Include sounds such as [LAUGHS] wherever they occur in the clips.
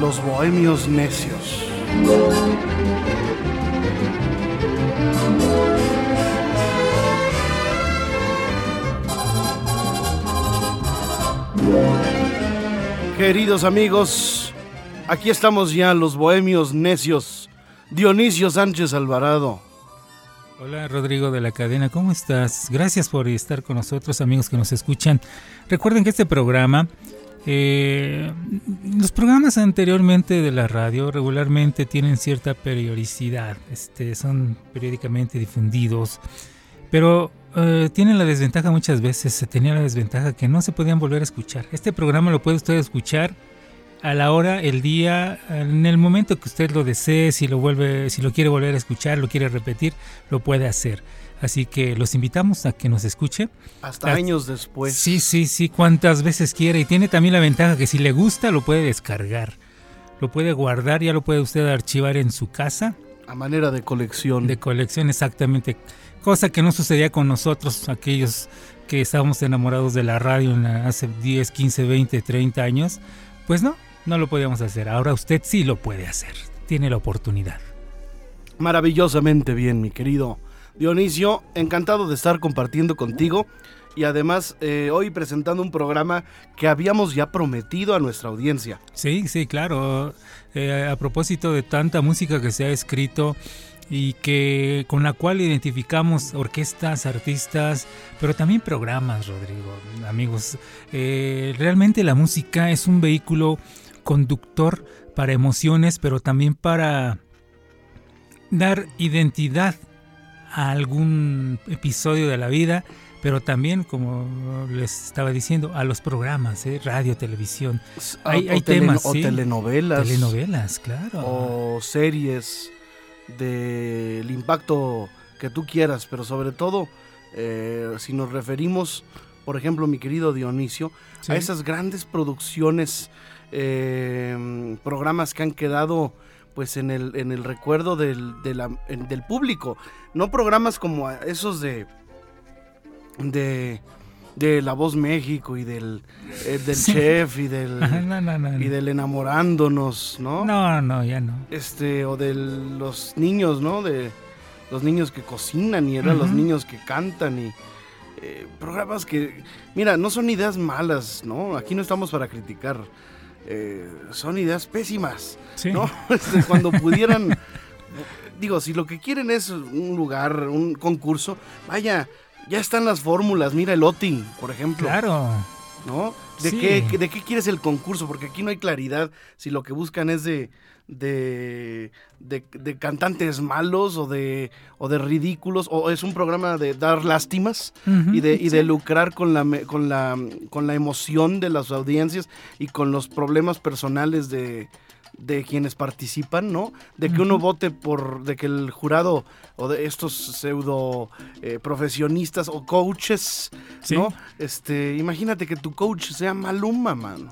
Los bohemios necios. Queridos amigos, aquí estamos ya los bohemios necios. Dionisio Sánchez Alvarado. Hola Rodrigo de la cadena, ¿cómo estás? Gracias por estar con nosotros amigos que nos escuchan. Recuerden que este programa, eh, los programas anteriormente de la radio regularmente tienen cierta periodicidad, este, son periódicamente difundidos, pero eh, tienen la desventaja muchas veces, se tenía la desventaja que no se podían volver a escuchar. Este programa lo puede usted escuchar a la hora, el día, en el momento que usted lo desee, si lo vuelve, si lo quiere volver a escuchar, lo quiere repetir, lo puede hacer. Así que los invitamos a que nos escuche. Hasta años después. Sí, sí, sí, cuantas veces quiera. Y tiene también la ventaja que si le gusta, lo puede descargar. Lo puede guardar, ya lo puede usted archivar en su casa. A manera de colección. De colección, exactamente cosa que no sucedía con nosotros, aquellos que estábamos enamorados de la radio hace 10, 15, 20, 30 años, pues no, no lo podíamos hacer. Ahora usted sí lo puede hacer, tiene la oportunidad. Maravillosamente bien, mi querido Dionisio, encantado de estar compartiendo contigo y además eh, hoy presentando un programa que habíamos ya prometido a nuestra audiencia. Sí, sí, claro. Eh, a propósito de tanta música que se ha escrito y que con la cual identificamos orquestas, artistas, pero también programas, Rodrigo, amigos. Eh, realmente la música es un vehículo conductor para emociones, pero también para dar identidad a algún episodio de la vida, pero también, como les estaba diciendo, a los programas, ¿eh? radio, televisión. Hay, hay temas. O telenovelas. Telenovelas, claro. O series del impacto que tú quieras, pero sobre todo eh, si nos referimos, por ejemplo, mi querido Dionisio, a esas grandes producciones, eh, programas que han quedado pues en el, en el recuerdo del, del público, no programas como esos de de de La Voz México y del, eh, del chef y del, [LAUGHS] y del enamorándonos, ¿no? No, no, ya no. Este, o de los niños, ¿no? De los niños que cocinan y eran los niños que cantan y eh, programas que, mira, no son ideas malas, ¿no? Aquí no estamos para criticar. Eh, son ideas pésimas, ¿no? [LAUGHS] Este, cuando pudieran, digo, si lo que quieren es un lugar, un concurso, vaya, ya están las fórmulas, mira el OTI, por ejemplo. Claro. ¿No? ¿De, qué, ¿De qué quieres el concurso? Porque aquí no hay claridad si lo que buscan es de, de, de, cantantes malos o de, o de ridículos, o es un programa de dar lástimas y, de, y de lucrar con la, con, la, con la emoción de las audiencias y con los problemas personales de, de quienes participan, ¿no? De que uno vote por, de que el jurado o de estos pseudo eh, profesionistas o coaches, ¿no? Este, imagínate que tu coach sea Maluma, man.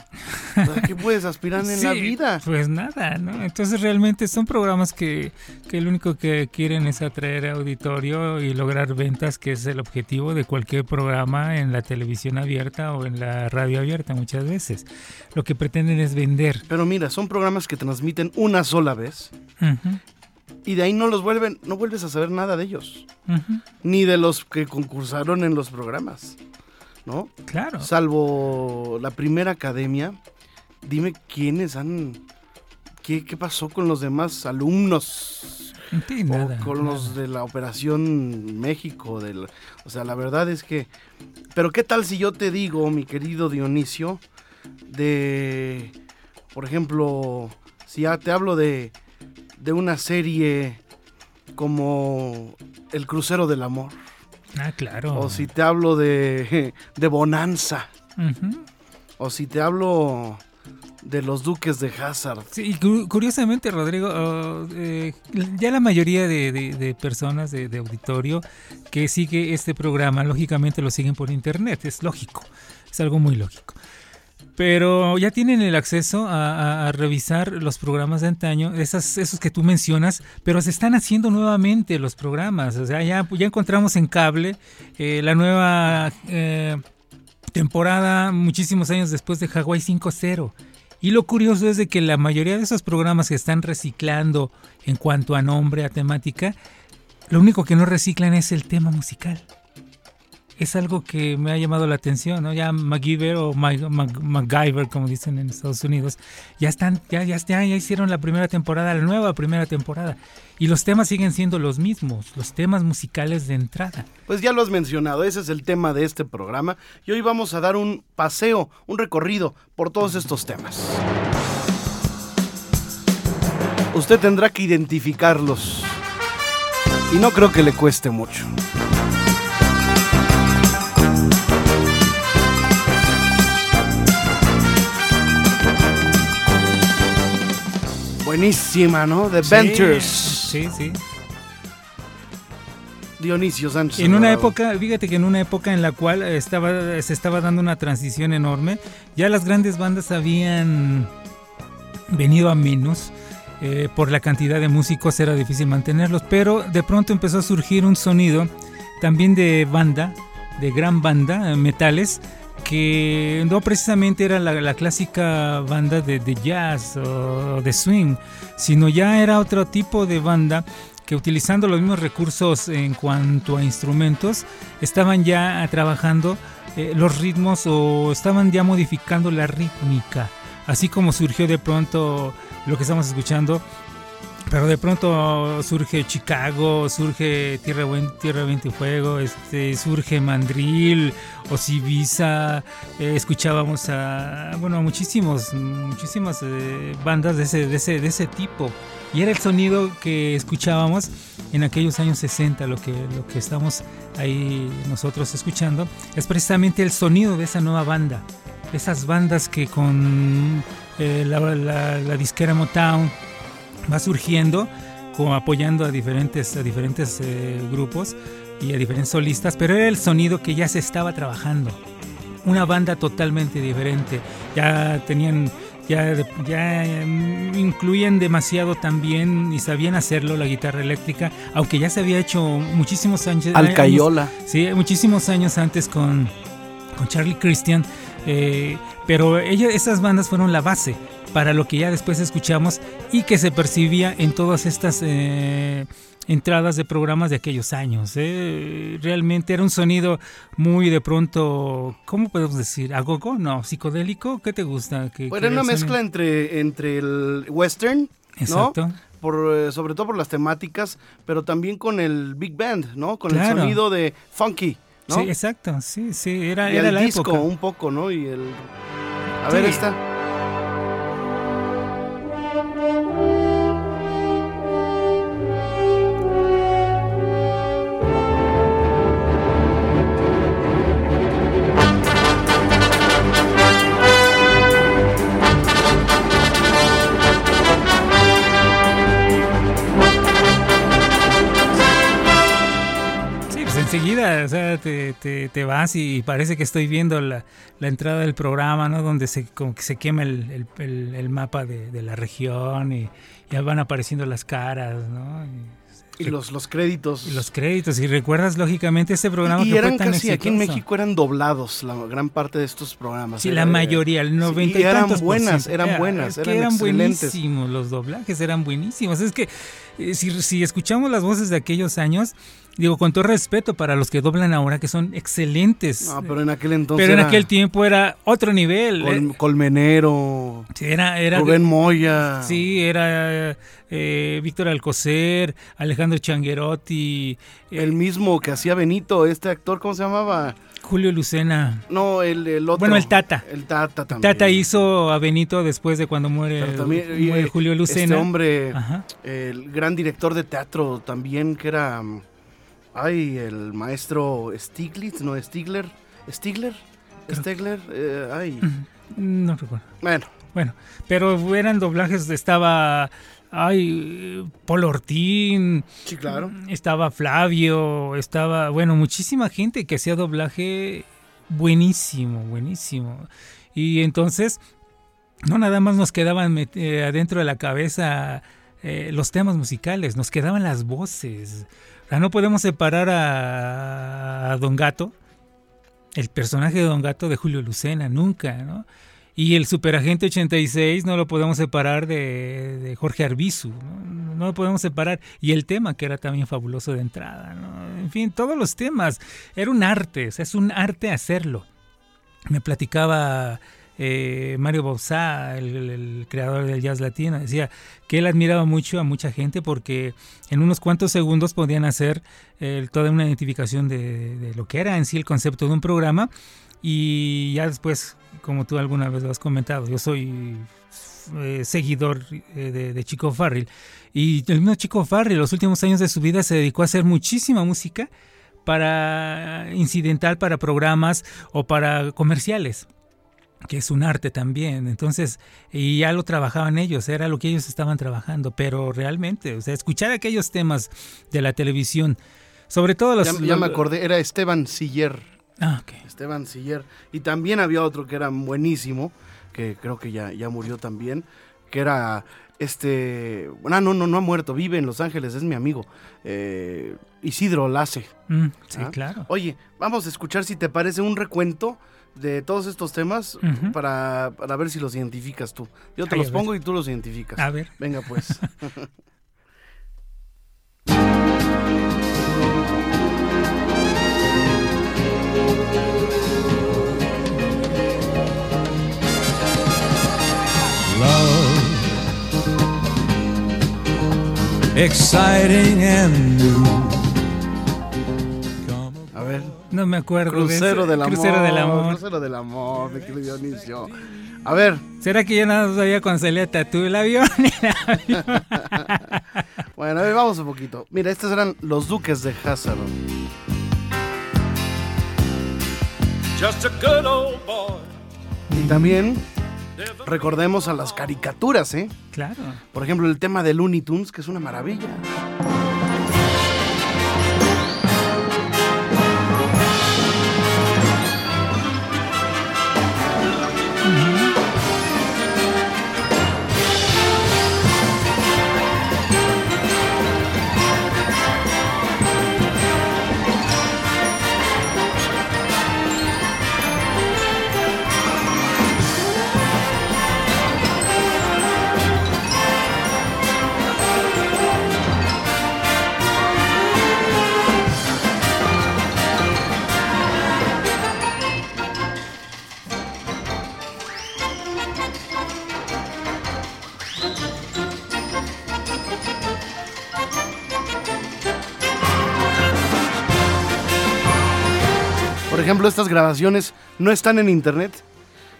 ¿Qué puedes aspirar en la vida? Pues nada, ¿no? Entonces realmente son programas que, que lo único que quieren es atraer auditorio y lograr ventas, que es el objetivo de cualquier programa en la televisión abierta o en la radio abierta muchas veces. Lo que pretenden es vender. Pero mira, son programas que transmiten una sola vez y de ahí no los vuelven, no vuelves a saber nada de ellos, ni de los que concursaron en los programas, ¿no? Claro. Salvo la primera academia, dime quiénes han, qué, pasó con los demás alumnos. nada, con los de la Operación México, del, o sea, la verdad es que, pero qué tal si yo te digo, mi querido Dionisio, de, por ejemplo, si ya te hablo de de una serie como El crucero del amor. Ah, claro. O si te hablo de, [LAUGHS] de Bonanza. O si te hablo de los duques de Hazard. Sí, curiosamente, Rodrigo, oh, eh, ya la mayoría de, personas de, auditorio que sigue este programa, lógicamente lo siguen por internet, es lógico, es algo muy lógico. Pero ya tienen el acceso a, revisar los programas de antaño, esas, esos que tú mencionas, pero se están haciendo nuevamente los programas. O sea, ya, ya encontramos en cable eh, la nueva eh, temporada muchísimos años después de Hawaii 5.0 y lo curioso es de que la mayoría de esos programas que están reciclando en cuanto a nombre, a temática, lo único que no reciclan es el tema musical es algo que me ha llamado la atención, ¿no? Ya MacGyver o MacGyver, como dicen en Estados Unidos, ya están, ya, ya, ya hicieron la primera temporada, la nueva primera temporada. Y los temas siguen siendo los mismos, los temas musicales de entrada. Pues ya lo has mencionado, ese es el tema de este programa. Y hoy vamos a dar un paseo, un recorrido por todos estos temas. Usted tendrá que identificarlos. Y no creo que le cueste mucho. Buenísima, ¿no? The Ventures. Sí, sí. Dionisio Sánchez. En una época, fíjate que en una época en la cual estaba, se estaba dando una transición enorme, ya las grandes bandas habían venido a menos. Eh, por la cantidad de músicos era difícil mantenerlos, pero de pronto empezó a surgir un sonido también de banda, de gran banda, metales, que no precisamente era la, clásica banda de, jazz o de swing, sino ya era otro tipo de banda que utilizando los mismos recursos en cuanto a instrumentos, estaban ya trabajando eh, los ritmos o estaban ya modificando la rítmica, así como surgió de pronto lo que estamos escuchando pero de pronto surge Chicago, surge Tierra, Tierra Viento y Fuego, este, surge Mandril, Osibisa, eh, escuchábamos a, bueno, muchísimos, muchísimas eh, bandas de ese, de, ese, de ese tipo. Y era el sonido que escuchábamos en aquellos años 60, lo que, lo que estamos ahí nosotros escuchando, es precisamente el sonido de esa nueva banda. Esas bandas que con eh, la, la disquera Motown, va surgiendo como apoyando a diferentes, a diferentes eh, grupos y a diferentes solistas, pero era el sonido que ya se estaba trabajando. Una banda totalmente diferente. Ya tenían, ya, ya mm, incluían demasiado también y sabían hacerlo la guitarra eléctrica, aunque ya se había hecho muchísimos años. Alcayola. sí, muchísimos años antes con, con Charlie Christian. Eh, pero ellas, esas bandas fueron la base para lo que ya después escuchamos y que se percibía en todas estas eh, entradas de programas de aquellos años. ¿eh? Realmente era un sonido muy de pronto, ¿cómo podemos decir? ¿Agogo? No, psicodélico. ¿Qué te gusta? Que, era una mezcla entre, entre el western, Exacto. Por, eh, sobre todo por las temáticas, pero también con el big band, ¿no? Con el sonido de funky. ¿no? Sí, exacto, sí, sí, era, era el disco un poco, ¿no? Y el... A ver, está. Enseguida, o sea, te, te, vas y parece que estoy viendo la, la, entrada del programa, ¿no? Donde se, como que se quema el, el, el, mapa de, de, la región y ya van apareciendo las caras, ¿no? Y, los, los créditos. Y los créditos. Y recuerdas, lógicamente, ese programa y, que eran fue tan casi, aquí en México eran doblados la gran parte de estos programas. Sí, la mayoría, el 90 y, eran buenas, eran buenas, eran, eran buenísimos, los doblajes eran buenísimos. Es que si, si escuchamos las voces de aquellos años, Digo, con todo respeto para los que doblan ahora, que son excelentes. No, pero en aquel entonces. Pero en aquel tiempo era otro nivel. Eh. Colmenero. Sí, era, era. Rubén Moya. Sí, era eh, Víctor Alcocer, Alejandro Changuerotti. El mismo que hacía Benito, este actor, ¿cómo se llamaba? Julio Lucena. No, el, el, otro. Bueno, el Tata. El Tata también. Tata hizo a Benito después de cuando muere, Julio Lucena. Este hombre, el gran director de teatro también, que era Ay, el maestro Stiglitz, no, Stigler. ¿Stigler? ¿Stigler? Eh, ay. No recuerdo. Bueno. Bueno, pero eran doblajes, estaba... Ay, Paul Ortín. Sí, claro. Estaba Flavio, estaba, bueno, muchísima gente que hacía doblaje buenísimo, buenísimo. Y entonces, no nada más nos quedaban eh, adentro de la cabeza eh, los temas musicales, nos quedaban las voces. O sea, no podemos separar a, a Don Gato, el personaje de Don Gato de Julio Lucena, nunca, ¿no? Y el Superagente 86 no lo podemos separar de, Jorge Arbizu, ¿no? ¿no? lo podemos separar. Y el tema, que era también fabuloso de entrada, ¿no? En fin, todos los temas. Era un arte, o sea, es un arte hacerlo. Me platicaba eh, Mario Bauzá, el, creador del jazz latino, decía que él admiraba mucho a mucha gente porque en unos cuantos segundos podían hacer eh, toda una identificación de, de lo que era en sí el concepto de un programa y ya después, como tú alguna vez lo has comentado, yo soy eh, seguidor eh, de, Chico Farrell. Y el mismo Chico Farrell, los últimos años de su vida se dedicó a hacer muchísima música para incidental, para programas o para comerciales que es un arte también. Entonces, y ya lo trabajaban ellos, era lo que ellos estaban trabajando, pero realmente, o sea, escuchar aquellos temas de la televisión, sobre todo los... Ya, ya me acordé, era Esteban Siller. Ah, Esteban Siller. Y también había otro que era buenísimo, que creo que ya, ya murió también, que era este... Bueno, no, no, no ha muerto, vive en Los Ángeles, es mi amigo. Eh, Isidro Lace. Mm, sí, ¿Ah? claro. Oye, vamos a escuchar si te parece un recuento de todos estos temas para, para, ver si los identificas tú. Yo te los pongo y tú los identificas. A ver. Venga, pues. [LAUGHS] exciting and new. A ver. No me acuerdo. Crucero del amor. Crucero del amor. Crucero del amor, de Dionisio. A ver. ¿Será que yo no sabía cuando salía Tatú [LAUGHS] el avión? bueno, a ver, vamos un poquito. Mira, estos eran los duques de Hazard. Just a good old boy. Y también recordemos a las caricaturas, ¿eh? Claro. Por ejemplo, el tema de Looney Tunes, que es una maravilla. Ejemplo, estas grabaciones no están en internet.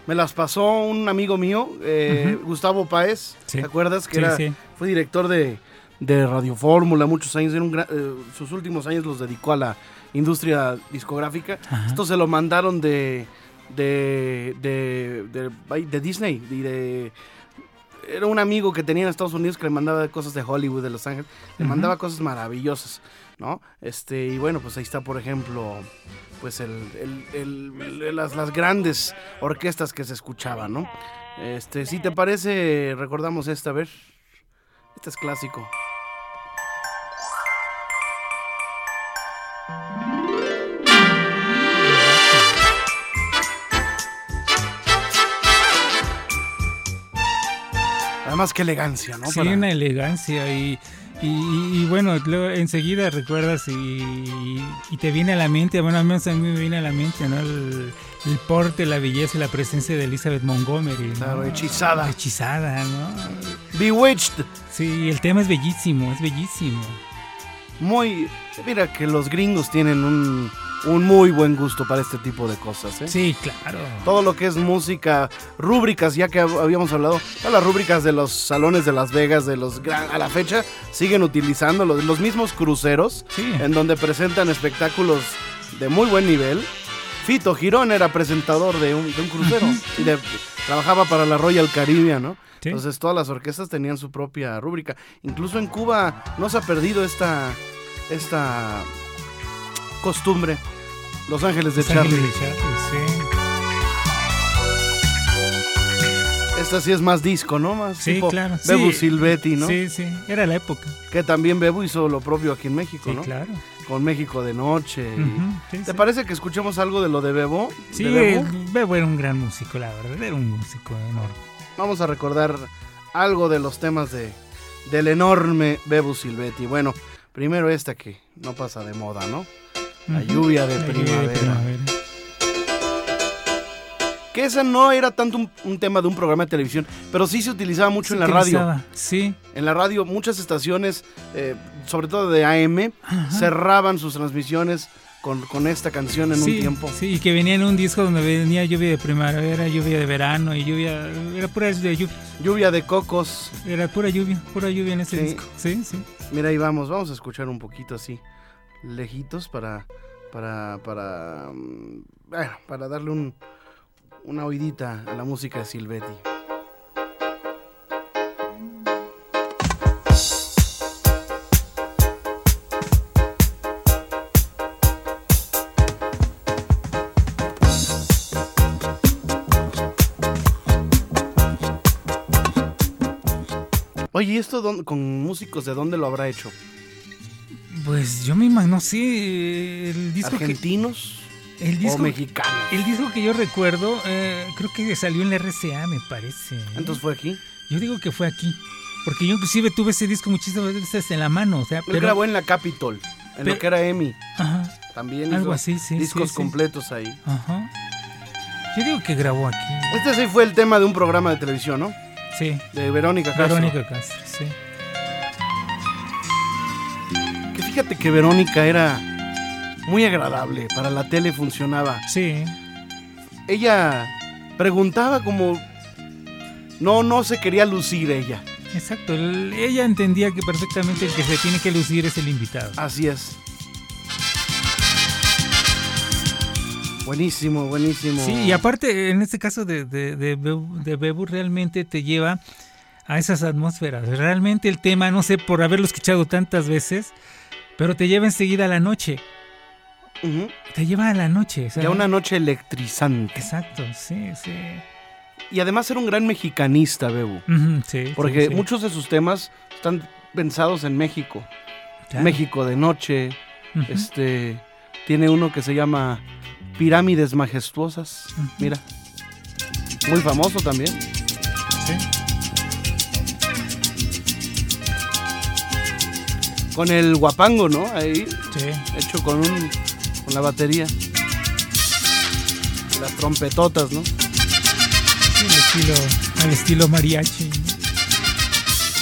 Me las pasó un amigo mío, eh, Gustavo Páez, ¿te acuerdas? Que era, fue director de, Radio Fórmula muchos años. Eh, sus últimos años los dedicó a la industria discográfica. Esto se lo mandaron de, de, de, Disney. De, era un amigo que tenía en Estados Unidos que le mandaba cosas de Hollywood, de Los Ángeles. Le mandaba cosas maravillosas, ¿no? Este, y bueno, pues ahí está, por ejemplo, pues el, las, las, grandes orquestas que se escuchaban, ¿no? Este, si te parece, recordamos esta, a ver. Este es clásico. Además, qué elegancia, ¿no? Sí, una elegancia y y, bueno, enseguida recuerdas y, te viene a la mente, bueno, al menos a mí me viene a la mente, ¿no? El, porte, la belleza y la presencia de Elizabeth Montgomery. Claro, hechizada. Hechizada, ¿no? Bewitched. Sí, el tema es bellísimo, es bellísimo. Muy. Mira que los gringos tienen un, un muy buen gusto para este tipo de cosas. ¿eh? Sí, claro. Todo lo que es música, rúbricas, ya que habíamos hablado, todas las rúbricas de los salones de Las Vegas, de los gran, a la fecha, siguen utilizando los, los mismos cruceros, Sí. en donde presentan espectáculos de muy buen nivel. Fito Girón era presentador de un, de un crucero y de- trabajaba para la Royal Caribbean, ¿no? Sí. Entonces todas las orquestas tenían su propia rúbrica. Incluso en Cuba no se ha perdido esta, esta costumbre. Los Ángeles de Los Ángeles Charlie. de Charlie, sí. Esta sí es más disco, ¿no? Más Sí, tipo claro. Bebu Sí. Silvetti, ¿no? Sí, sí, era la época. Que también Bebu hizo lo propio aquí en México, Sí, ¿no? claro. Con México de Noche. sí, ¿Te parece que escuchemos algo de lo de Bebo? Sí, ¿De Bebo? Bebo era un gran músico, la verdad, era un músico enorme. Vamos a recordar algo de los temas de del enorme Bebu Silvetti. Bueno, primero esta que no pasa de moda, ¿no? La lluvia de La primavera. Que esa no era tanto un, un tema de un programa de televisión, pero sí se utilizaba mucho Se en la radio. Sí. En la radio, muchas estaciones, eh, sobre todo de AM, Ajá. cerraban sus transmisiones con, con esta canción en sí, un tiempo. Sí, y que venía en un disco donde venía lluvia de primavera, lluvia de verano y lluvia. Era pura de lluvia. Lluvia de cocos. Era pura lluvia, pura lluvia en ese Sí. disco. Sí, sí. Mira, ahí vamos, vamos a escuchar un poquito así, lejitos para, para, para, mm, para darle un, una oidita a la música de Silvetti. Oye, ¿y esto con músicos de dónde lo habrá hecho? Pues yo me imagino, no sé, el disco que. ¿Argentinos El o disco, mexicanos? el disco que yo recuerdo, eh, creo que salió en la RCA, me parece. ¿eh? Entonces fue aquí. Yo digo que fue aquí. Porque yo inclusive tuve ese disco muchísimas veces en la mano. O sea, pero. grabó en la Capitol, en pero- lo que era EMI. Ajá, También algo hizo así, sí. discos sí, sí. completos ahí. Ajá. Yo digo que grabó aquí. Este sí fue el tema de un programa de televisión, ¿no? Sí, De Verónica Castro. Verónica Castro, sí. Fíjate que Verónica era muy agradable, para la tele funcionaba. Sí, Ella preguntaba como... No, no se quería lucir ella. exacto. El- ella entendía que perfectamente el que se tiene que lucir es el invitado. Así es. Buenísimo, buenísimo. Sí, y aparte, en este caso de, de, de, Bebu, de Bebu, realmente te lleva a esas atmósferas. Realmente el tema, no sé por haberlo escuchado tantas veces, pero te lleva enseguida a la noche. Te lleva a la noche. o sea, Ya una noche electrizante. Exacto, sí, sí. Y además era un gran mexicanista, Bebu. Ujú, sí, Porque sí, sí. muchos de sus temas están pensados en México. Claro. México de noche. Este tiene uno que se llama Pirámides Majestuosas. Mira. Muy famoso también. Sí. Con el guapango, ¿no? Ahí, Sí. hecho con un con la batería. Las trompetotas, ¿no? Sí, al estilo, al estilo mariachi.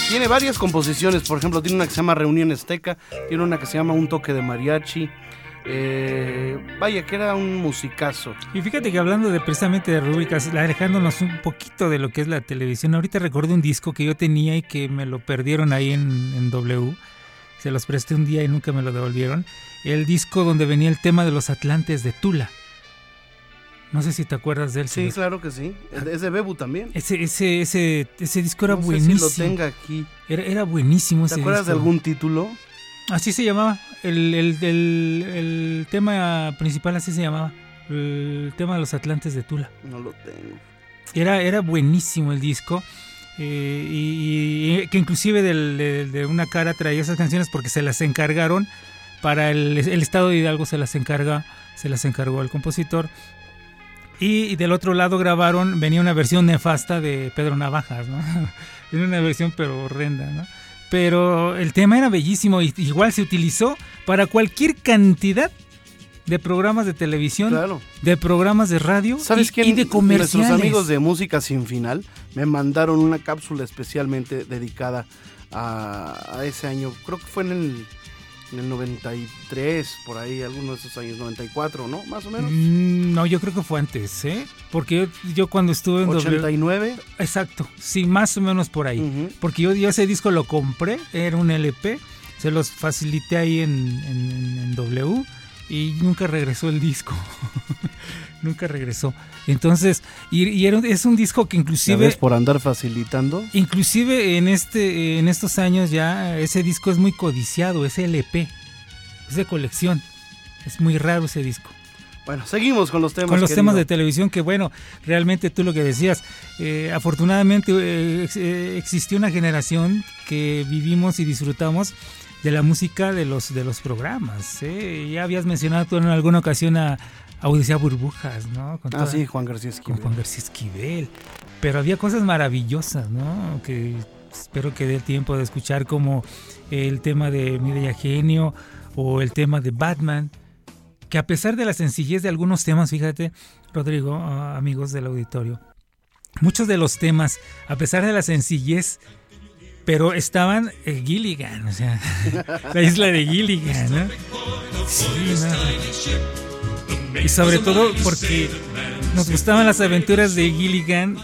Tiene varias composiciones, por ejemplo, tiene una que se llama Reunión Azteca, tiene una que se llama Un toque de mariachi. Eh, vaya, que era un musicazo. Y fíjate que hablando de precisamente de rúbricas, alejándonos un poquito de lo que es la televisión, ahorita recuerdo un disco que yo tenía y que me lo perdieron ahí en, en W. Se los presté un día y nunca me lo devolvieron. El disco donde venía el tema de los Atlantes de Tula. No sé si te acuerdas de él. Sí, claro que sí. Es de- Bebu también. Ese, ese, ese, ese disco era no sé buenísimo. si lo tenga aquí. Era, era buenísimo ¿Te ese acuerdas de algún título? Así se llamaba. El, el, el, el tema principal así se llamaba. El tema de los Atlantes de Tula. No lo tengo. Era, era buenísimo el disco. Y, que inclusive del- de, una cara traía esas canciones porque se las encargaron para el, el estado de Hidalgo se las encarga se las encargó el compositor. Y del otro lado grabaron venía una versión nefasta de Pedro Navajas no [LAUGHS] era una versión pero horrenda no pero el tema era bellísimo y igual se utilizó para cualquier cantidad de programas de televisión Claro. de programas de radio ¿Sabes y, quién? y de comerciales Nuestros amigos de Música Sin Final me mandaron una cápsula especialmente dedicada a, a ese año. Creo que fue en el en el 93, por ahí, algunos de esos años, 94, ¿no? Más o menos. Mm, no, yo creo que fue antes, ¿eh? Porque yo, yo cuando estuve en 89. Exacto, sí, más o menos por ahí. Porque yo, yo, ese disco lo compré, era un LP, se los facilité ahí en, en W y nunca regresó el disco. [LAUGHS] nunca regresó. Entonces, y, es un disco que inclusive... ¿Ves por andar facilitando? Inclusive en, este, en estos años ya ese disco es muy codiciado, es LP, es de colección. Es muy raro ese disco. Bueno, seguimos con los temas. Con los temas de televisión que, bueno, realmente tú lo que decías, eh, afortunadamente eh, eh, existió una generación que vivimos y disfrutamos de la música de los, de los programas. Ya habías mencionado tú en alguna ocasión a, Odisea Burbujas, ¿no? ah, sí, Juan García Esquivel. Con Juan García Esquivel. Pero había cosas maravillosas, ¿no? Que espero que dé el tiempo de escuchar como el tema de Mireya Genio o el tema de Batman, que a pesar de la sencillez de algunos temas, fíjate, Rodrigo, ah, amigos del auditorio, muchos de los temas, a pesar de la sencillez, pero estaban en Gilligan, o sea, [LAUGHS] la isla de Gilligan, ¿no? Sí, ¿no? Y sobre todo porque nos gustaban las aventuras de Gilligan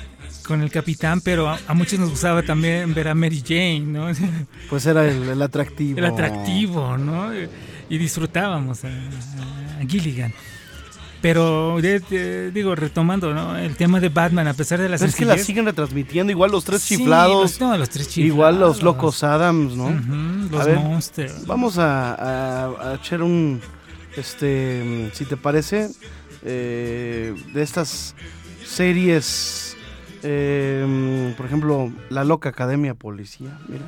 con el capitán, pero a, muchos nos gustaba también ver a Mary Jane, ¿no? [LAUGHS] Pues era el, atractivo. El atractivo, ¿no? Y disfrutábamos a, Gilligan. Pero digo, retomando ¿no? el tema de Batman, a pesar de las Es que la siguen retransmitiendo, igual los tres chiflados. los tres chiflados. Igual los locos Adams, ¿no? los monsters. Vamos a echar un, este, si te parece, eh, de estas series, eh, por ejemplo, La Loca Academia Policía, mira.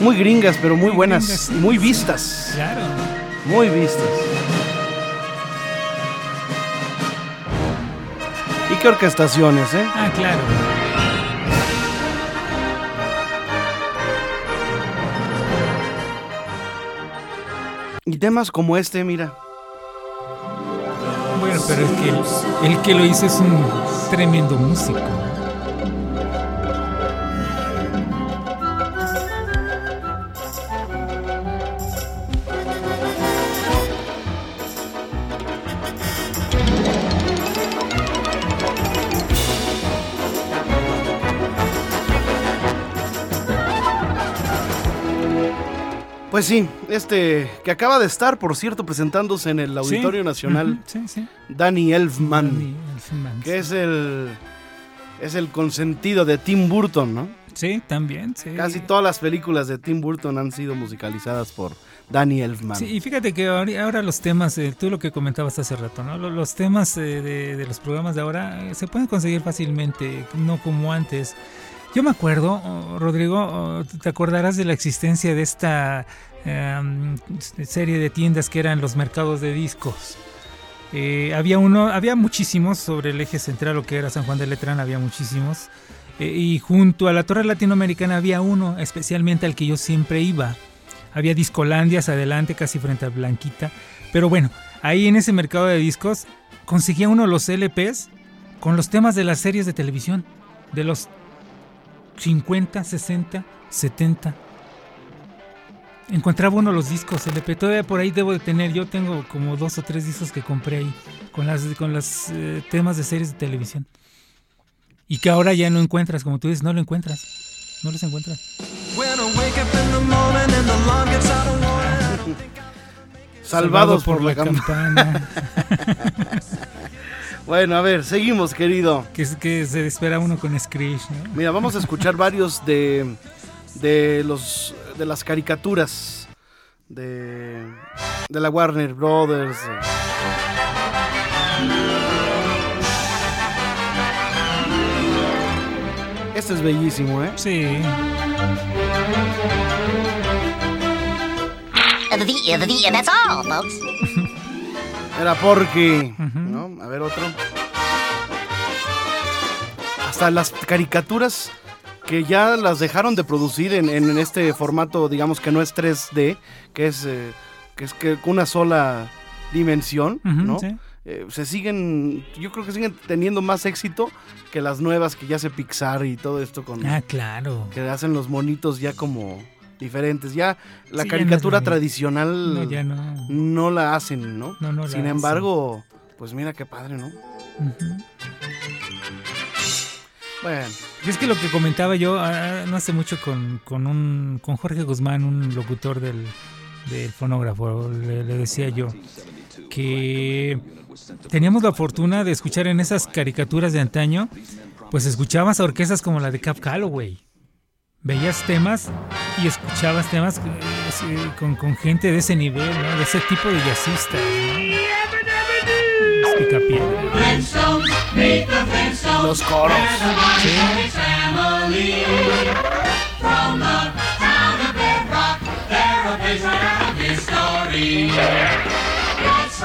Muy gringas, pero muy buenas, muy vistas. Claro. Muy vistas. ¿Y qué orquestaciones, eh? Ah, claro. Y temas como este, mira. Bueno, pero es que el que lo hizo es un tremendo músico. Sí, este que acaba de estar, por cierto, presentándose en el Auditorio Nacional, Danny Elfman, que es el es el consentido de Tim Burton, ¿no? Sí, también, sí. Casi todas las películas de Tim Burton han sido musicalizadas por Danny Elfman. Sí, y fíjate que ahora los temas, eh, tú lo que comentabas hace rato, ¿no? Los, temas eh, de, los programas de ahora eh, se pueden conseguir fácilmente, no como antes. Yo me acuerdo, oh, Rodrigo, oh, te acordarás de la existencia de esta em, serie de tiendas que eran los mercados de discos. Eh, había uno, había muchísimos sobre el eje central, lo que era San Juan de Letrán, había muchísimos. Eh, y junto a la Torre Latinoamericana había uno, especialmente al que yo siempre iba. Había Discolandias adelante, casi frente a Blanquita. Pero bueno, ahí en ese mercado de discos conseguía uno los LPs con los temas de las series de televisión, de los 50, 60, 70. Encontraba uno los discos LP, todavía por ahí debo de tener, yo tengo como dos o tres discos que compré ahí con las con los eh, temas de series de televisión. Y que ahora ya no encuentras, como tú dices, no lo encuentras. No los encuentras. Salvados por, la, campana. [LAUGHS] Bueno, a ver, seguimos, querido. Que, que se espera uno con Screech, Mira, vamos a escuchar [LAUGHS] varios de, de, los, de las caricaturas de, de la Warner Brothers. Este es bellísimo, ¿eh? Sí. that's all, folks. Era porque, ¿no? A ver otro. Hasta las caricaturas que ya las dejaron de producir en, este formato, digamos que no es 3D, que es, eh, que es que una sola dimensión, ¿no? Eh, se siguen, yo creo que siguen teniendo más éxito que las nuevas que ya hace Pixar y todo esto con... Ah, claro. Que hacen los monitos ya como diferentes. Ya la Sí, ya caricatura no tradicional No, ya no. no la hacen, ¿no? La Sin hacen. embargo, pues mira qué padre, ¿no? Bueno, Y es que lo que comentaba yo ah, no hace mucho con, con, un, con Jorge Guzmán, un locutor del, del fonógrafo, le, le decía yo que teníamos la fortuna de escuchar en esas caricaturas de antaño, pues escuchabas a orquestas como la de Cap Calloway. Veías temas y escuchabas temas eh, sí, con, con gente de ese nivel, ¿no? de ese tipo de jazzistas. ¿no? Picapiedra. los coros.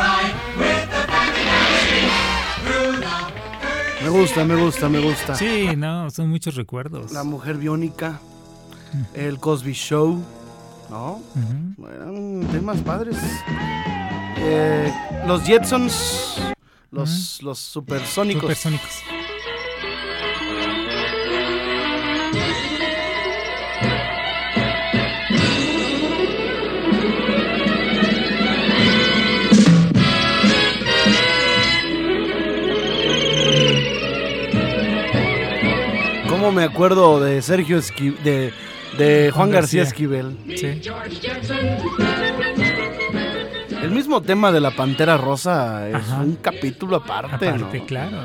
Me gusta, me gusta, me gusta. Sí, no, son muchos recuerdos. La mujer biónica, el Cosby Show, ¿no? Eran temas padres. Eh, los Jetsons, los, los supersónicos. Supersónicos. ¿Cómo me acuerdo de Sergio Esqui de, de Juan, Juan García, García. Esquivel? Sí. El mismo tema de la Pantera Rosa es Ajá. un capítulo aparte, Aparte, ¿no? claro.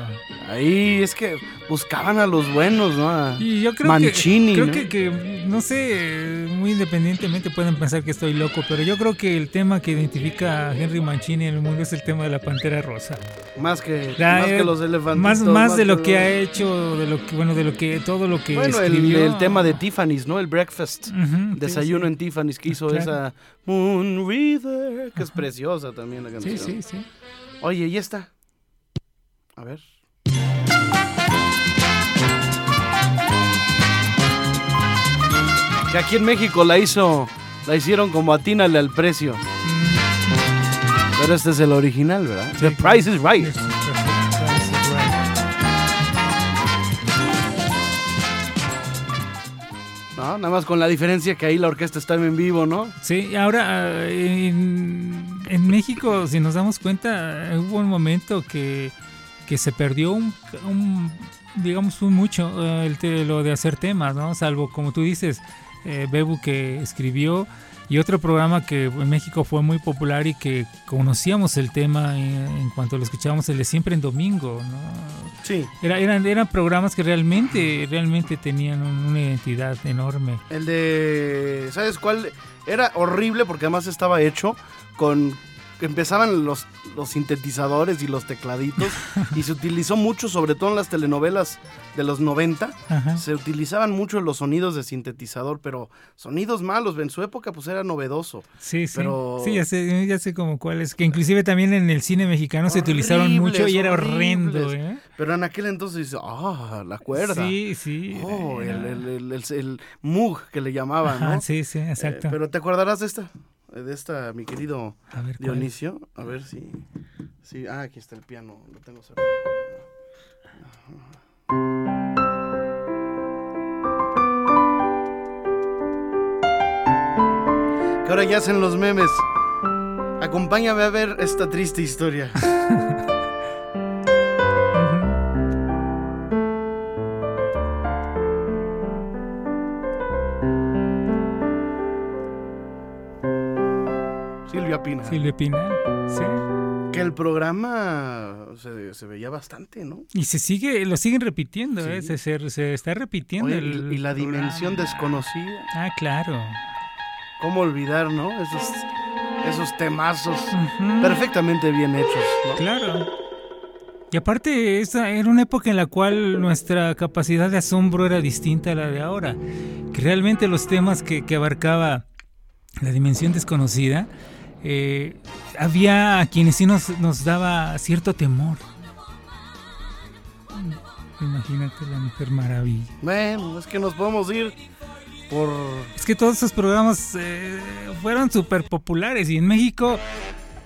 Ahí es que buscaban a los buenos, ¿no? Y yo creo Mancini, que, creo ¿no? que, que, no sé, muy independientemente pueden pensar que estoy loco, pero yo creo que el tema que identifica a Henry Mancini en el mundo es el tema de la Pantera Rosa. Más que, La- más que los elefantes. Más, más de lo que ha hecho de lo que, bueno, de lo que, todo lo que Bueno, el, escribió. el tema de Tiffany's, ¿no? El breakfast. Desayuno sí. en Tiffany's que hizo Claro. esa Moon River, que es preciosa también la canción. Sí, sí, sí. Oye, ¿y esta? A ver. Que aquí en México la hizo, la hicieron como atínale al precio. Pero este es el original, ¿verdad? The Price is Right. ¿no? Nada más con la diferencia que ahí la orquesta estaba en vivo, ¿no? Sí, ahora ah, en, en México, si nos damos cuenta, eh, hubo un momento que, que se perdió un, un, digamos, un mucho eh, el lo de hacer temas, ¿no? Salvo, como tú dices, eh, Bebu que escribió y otro programa que en México fue muy popular y que conocíamos el tema en, en cuanto lo escuchábamos, el de Siempre en Domingo, ¿no? Sí. Era- eran, eran programas que realmente, realmente tenían un- una identidad enorme. El de. ¿Sabes cuál? Era horrible porque además estaba hecho con. Empezaban los, los sintetizadores y los tecladitos [LAUGHS] y se utilizó mucho, sobre todo en las telenovelas de los 90, Ajá. se utilizaban mucho los sonidos de sintetizador, pero sonidos malos, en su época pues era novedoso. Sí, sí. Pero- Sí, ya sé, ya sé como cuáles. Que inclusive también en el cine mexicano se utilizaron mucho y era horrendo. ¿eh? Pero en aquel entonces, ah, la cuerda. Sí, sí. Oh, el, era- el, el, el- el Moog que le llamaban, Ajá, ¿no? sí, sí, Eh, exacto. pero te acordarás de esta, de esta, mi querido A. Dionisio. A ver si, si. Ah, aquí está el piano. Lo tengo cerrado. Que ahora ya hacen los memes. Acompáñame a ver esta triste historia. [LAUGHS] Silvia Pinal, sí. Que el programa se, se veía bastante, ¿no? Y se sigue, lo siguen repitiendo, ¿eh? Sí. Se, se- se está repitiendo. Oye, el y, la programa. dimensión desconocida. Ah, claro. ¿Cómo olvidar, no? Esos, esos temazos perfectamente bien hechos, ¿no? Claro. Y aparte, esa era una época en la cual nuestra capacidad de asombro era distinta a la de ahora. Que realmente los temas que, que abarcaba la dimensión desconocida, eh, había a quienes sí nos, nos daba cierto temor. Imagínate la Mujer Maravilla. Bueno, es que nos podemos ir por... Es que todos esos programas eh, fueron súper populares y en México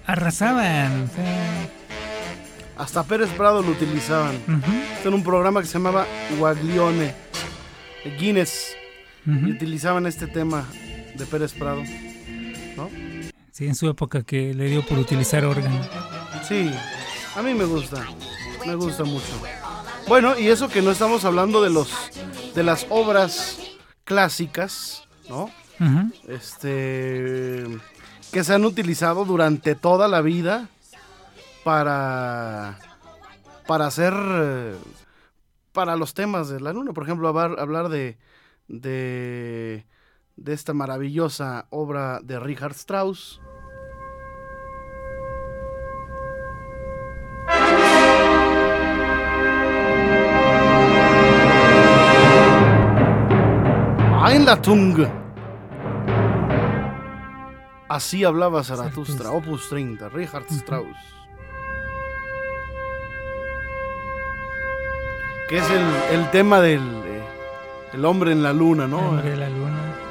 arrasaban. o sea, Hasta Pérez Prado lo utilizaban. Este era un programa que se llamaba Guaglione, Guinness, y utilizaban este tema de Pérez Prado. ¿No? Sí, en su época que le dio por utilizar órgano. Sí, a mí me gusta, me gusta mucho. Bueno, y eso que no estamos hablando de los de las obras clásicas, ¿no? Este que se han utilizado durante toda la vida para para hacer para los temas de la luna, por ejemplo, hablar, hablar de, de de esta maravillosa obra de Richard Strauss. Einladung. Así hablaba Zaratustra, opus 30, Richard Strauss. Que es el, tema del eh, el hombre en la luna, ¿no? El hombre en la luna.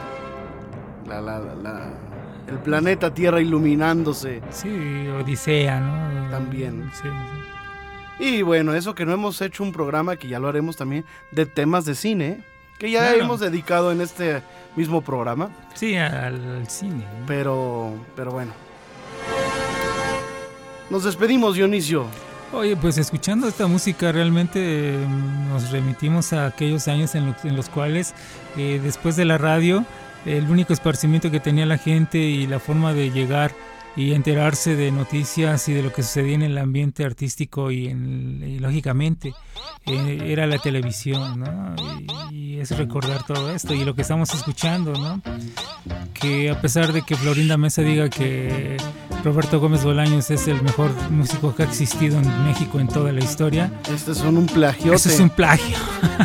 El planeta Tierra iluminándose. Sí, Odisea, ¿no? También. Sí, Y bueno, eso que no hemos hecho un programa, que ya lo haremos también, de temas de cine que ya hemos dedicado en este mismo programa. Sí, al, cine. Pero, pero bueno. Nos despedimos, Dionisio. Oye, pues escuchando esta música realmente mm, nos remitimos a aquellos años en, los cuales eh, después de la radio el único esparcimiento que tenía la gente y la forma de llegar y enterarse de noticias y de lo que sucedía en el ambiente artístico y, en, lógicamente eh, era la televisión, ¿no? Y, es recordar todo esto y lo que estamos escuchando, ¿no? Que a pesar de que Florinda Mesa diga que Roberto Gómez Bolaños es el mejor músico que ha existido en México en toda la historia. Este es un plagio. Este es un plagio.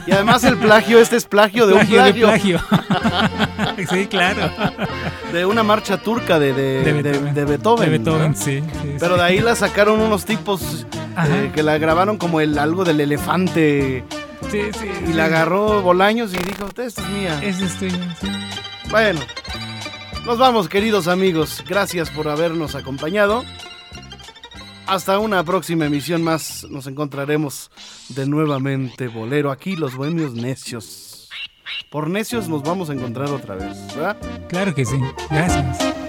Y además el plagio, este es plagio de un plagio. De plagio. [LAUGHS] [LAUGHS] sí, claro. De una marcha turca de, de, Beethoven. De Beethoven, sí, Pero de ahí la sacaron unos tipos eh, que la grabaron como el algo del elefante. Sí, sí. Y la agarró Bolaños y dijo, esta es mía. Esa es tuya, Bueno, nos vamos queridos amigos. Gracias por habernos acompañado. Hasta una próxima emisión más. Nos encontraremos de nuevamente Bolero aquí, los bohemios necios. Por necios nos vamos a encontrar otra vez, ¿verdad? Claro que sí. Gracias.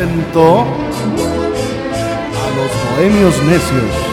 Presentó a los Bohemios Necios.